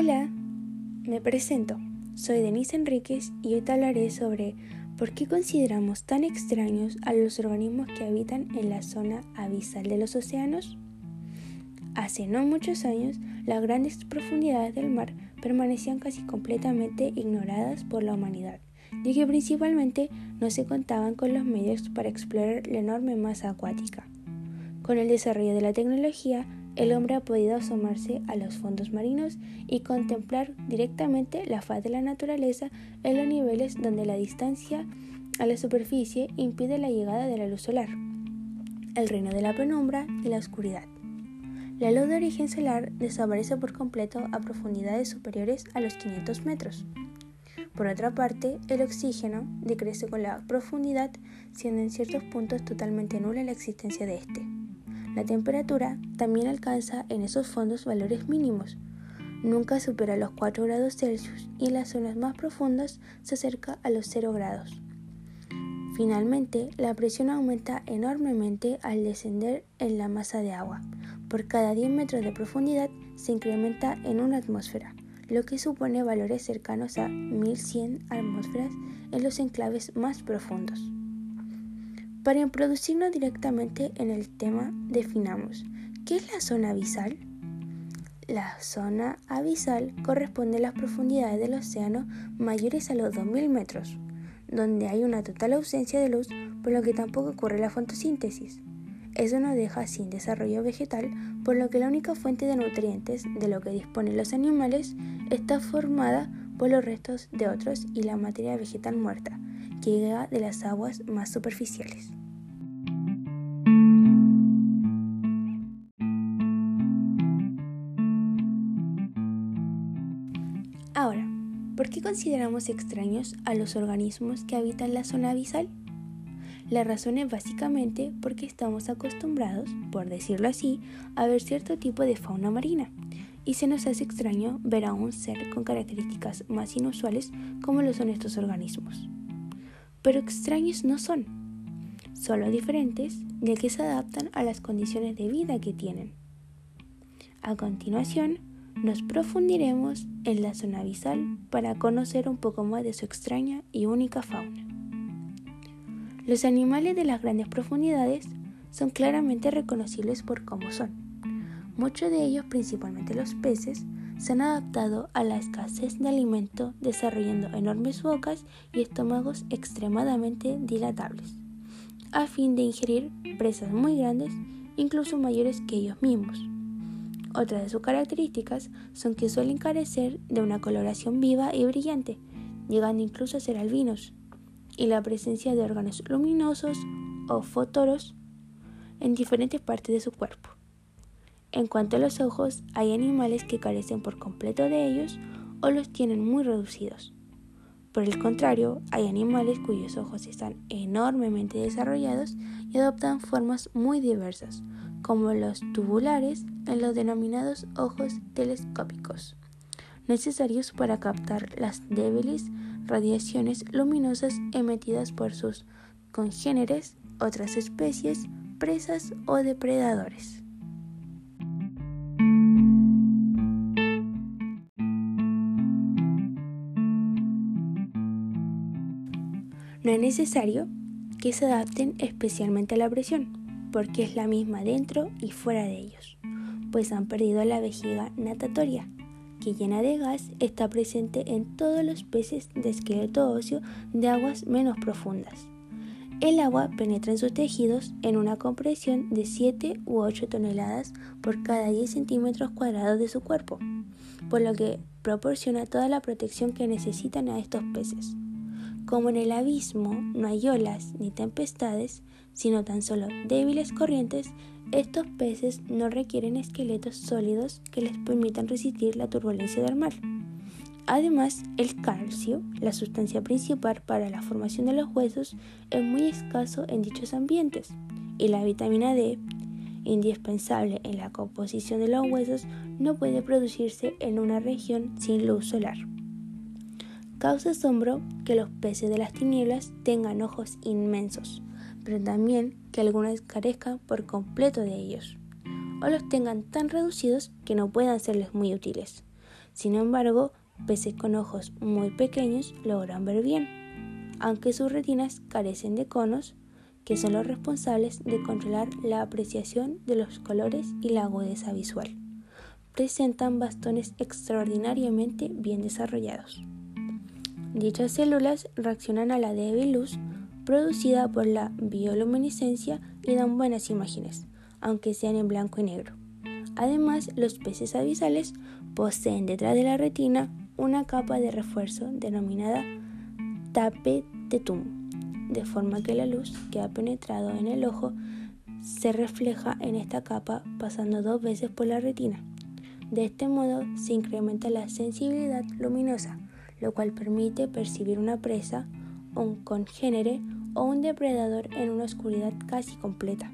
Hola, me presento. Soy Denise Enríquez y hoy hablaré sobre por qué consideramos tan extraños a los organismos que habitan en la zona abisal de los océanos. Hace no muchos años, las grandes profundidades del mar permanecían casi completamente ignoradas por la humanidad, ya que principalmente no se contaban con los medios para explorar la enorme masa acuática. Con el desarrollo de la tecnología, el hombre ha podido asomarse a los fondos marinos y contemplar directamente la faz de la naturaleza en los niveles donde la distancia a la superficie impide la llegada de la luz solar, el reino de la penumbra y la oscuridad. La luz de origen solar desaparece por completo a profundidades superiores a los 500 metros. Por otra parte, el oxígeno decrece con la profundidad, siendo en ciertos puntos totalmente nula la existencia de este. La temperatura también alcanza en esos fondos valores mínimos. Nunca supera los 4 grados Celsius y en las zonas más profundas se acerca a los 0 grados. Finalmente, la presión aumenta enormemente al descender en la masa de agua. Por cada 10 metros de profundidad se incrementa en una atmósfera, lo que supone valores cercanos a 1100 atmósferas en los enclaves más profundos. Para introducirnos directamente en el tema, definamos ¿qué es la zona abisal? La zona abisal corresponde a las profundidades del océano mayores a los 2000 metros, donde hay una total ausencia de luz, por lo que tampoco ocurre la fotosíntesis. Eso nos deja sin desarrollo vegetal, por lo que la única fuente de nutrientes de lo que disponen los animales está formada por los restos de otros y la materia vegetal muerta, que llega de las aguas más superficiales. ¿Por qué consideramos extraños a los organismos que habitan la zona abisal? La razón es básicamente porque estamos acostumbrados, por decirlo así, a ver cierto tipo de fauna marina, y se nos hace extraño ver a un ser con características más inusuales como lo son estos organismos. Pero extraños no son, solo diferentes ya que se adaptan a las condiciones de vida que tienen. A continuación, nos profundiremos en la zona abisal para conocer un poco más de su extraña y única fauna. Los animales de las grandes profundidades son claramente reconocibles por cómo son. Muchos de ellos, principalmente los peces, se han adaptado a la escasez de alimento desarrollando enormes bocas y estómagos extremadamente dilatables, a fin de ingerir presas muy grandes, incluso mayores que ellos mismos. Otras de sus características son que suelen carecer de una coloración viva y brillante, llegando incluso a ser albinos, y la presencia de órganos luminosos o fotoros en diferentes partes de su cuerpo. En cuanto a los ojos, hay animales que carecen por completo de ellos o los tienen muy reducidos. Por el contrario, hay animales cuyos ojos están enormemente desarrollados y adoptan formas muy diversas, como los tubulares en los denominados ojos telescópicos, necesarios para captar las débiles radiaciones luminosas emitidas por sus congéneres, otras especies, presas o depredadores. No es necesario que se adapten especialmente a la presión, porque es la misma dentro y fuera de ellos, pues han perdido la vejiga natatoria, que llena de gas está presente en todos los peces de esqueleto óseo de aguas menos profundas. El agua penetra en sus tejidos en una compresión de 7 u 8 toneladas por cada 10 centímetros cuadrados de su cuerpo, por lo que proporciona toda la protección que necesitan a estos peces. Como en el abismo no hay olas ni tempestades, sino tan solo débiles corrientes, estos peces no requieren esqueletos sólidos que les permitan resistir la turbulencia del mar. Además, el calcio, la sustancia principal para la formación de los huesos, es muy escaso en dichos ambientes, y la vitamina D, indispensable en la composición de los huesos, no puede producirse en una región sin luz solar. Causa asombro que los peces de las tinieblas tengan ojos inmensos, pero también que algunos carezcan por completo de ellos, o los tengan tan reducidos que no puedan serles muy útiles. Sin embargo, peces con ojos muy pequeños logran ver bien, aunque sus retinas carecen de conos, que son los responsables de controlar la apreciación de los colores y la agudeza visual. Presentan bastones extraordinariamente bien desarrollados. Dichas células reaccionan a la débil luz producida por la bioluminiscencia y dan buenas imágenes, aunque sean en blanco y negro. Además, los peces abisales poseen detrás de la retina una capa de refuerzo denominada tapetetum, de forma que la luz que ha penetrado en el ojo se refleja en esta capa pasando dos veces por la retina. De este modo se incrementa la sensibilidad luminosa, lo cual permite percibir una presa, un congénere o un depredador en una oscuridad casi completa.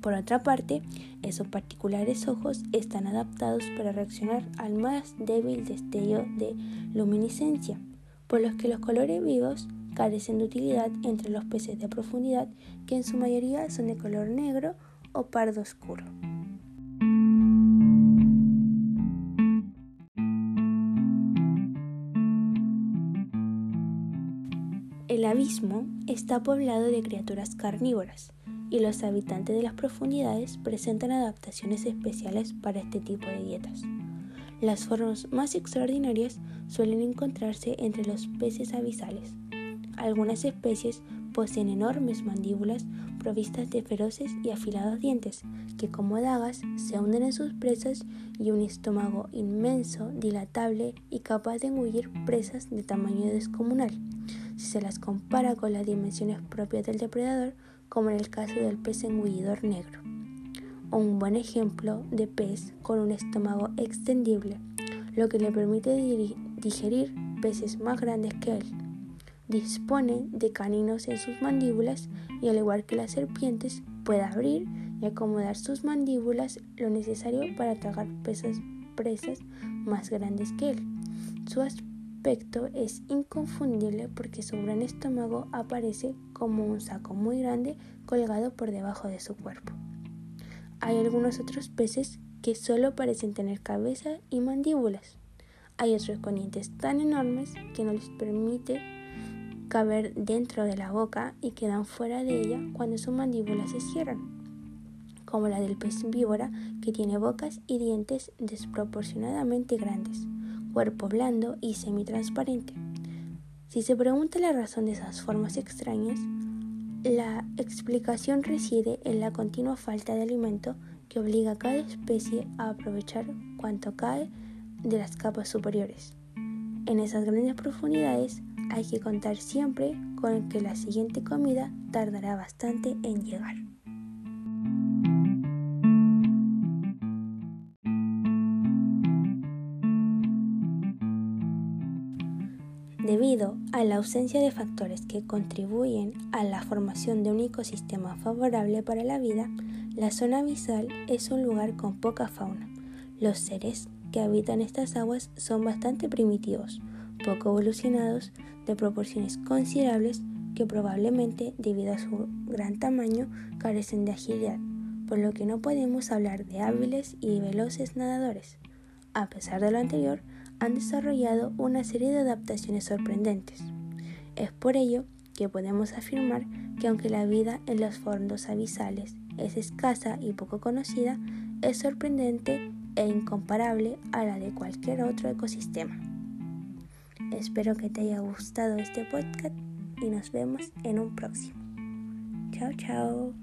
Por otra parte, esos particulares ojos están adaptados para reaccionar al más débil destello de luminiscencia, por los que los colores vivos carecen de utilidad entre los peces de profundidad que en su mayoría son de color negro o pardo oscuro. El abismo está poblado de criaturas carnívoras y los habitantes de las profundidades presentan adaptaciones especiales para este tipo de dietas. Las formas más extraordinarias suelen encontrarse entre los peces abisales. Algunas especies poseen enormes mandíbulas provistas de feroces y afilados dientes, que como dagas se hunden en sus presas y un estómago inmenso, dilatable y capaz de engullir presas de tamaño descomunal si se las compara con las dimensiones propias del depredador, como en el caso del pez engullidor negro. Un buen ejemplo de pez con un estómago extendible, lo que le permite digerir peces más grandes que él. Dispone de caninos en sus mandíbulas y al igual que las serpientes puede abrir y acomodar sus mandíbulas lo necesario para tragar presas más grandes que él. Su es inconfundible porque su gran estómago aparece como un saco muy grande colgado por debajo de su cuerpo. Hay algunos otros peces que solo parecen tener cabeza y mandíbulas. Hay otros con dientes tan enormes que no les permite caber dentro de la boca y quedan fuera de ella cuando sus mandíbulas se cierran, como la del pez víbora que tiene bocas y dientes desproporcionadamente grandes cuerpo blando y semitransparente. Si se pregunta la razón de esas formas extrañas, la explicación reside en la continua falta de alimento que obliga a cada especie a aprovechar cuanto cae de las capas superiores. En esas grandes profundidades hay que contar siempre con que la siguiente comida tardará bastante en llegar. Debido a la ausencia de factores que contribuyen a la formación de un ecosistema favorable para la vida, la zona abisal es un lugar con poca fauna. Los seres que habitan estas aguas son bastante primitivos, poco evolucionados, de proporciones considerables que probablemente, debido a su gran tamaño, carecen de agilidad, por lo que no podemos hablar de hábiles y veloces nadadores. A pesar de lo anterior, han desarrollado una serie de adaptaciones sorprendentes. Es por ello que podemos afirmar que aunque la vida en los fondos abisales es escasa y poco conocida, es sorprendente e incomparable a la de cualquier otro ecosistema. Espero que te haya gustado este podcast y nos vemos en un próximo. Chao, chao.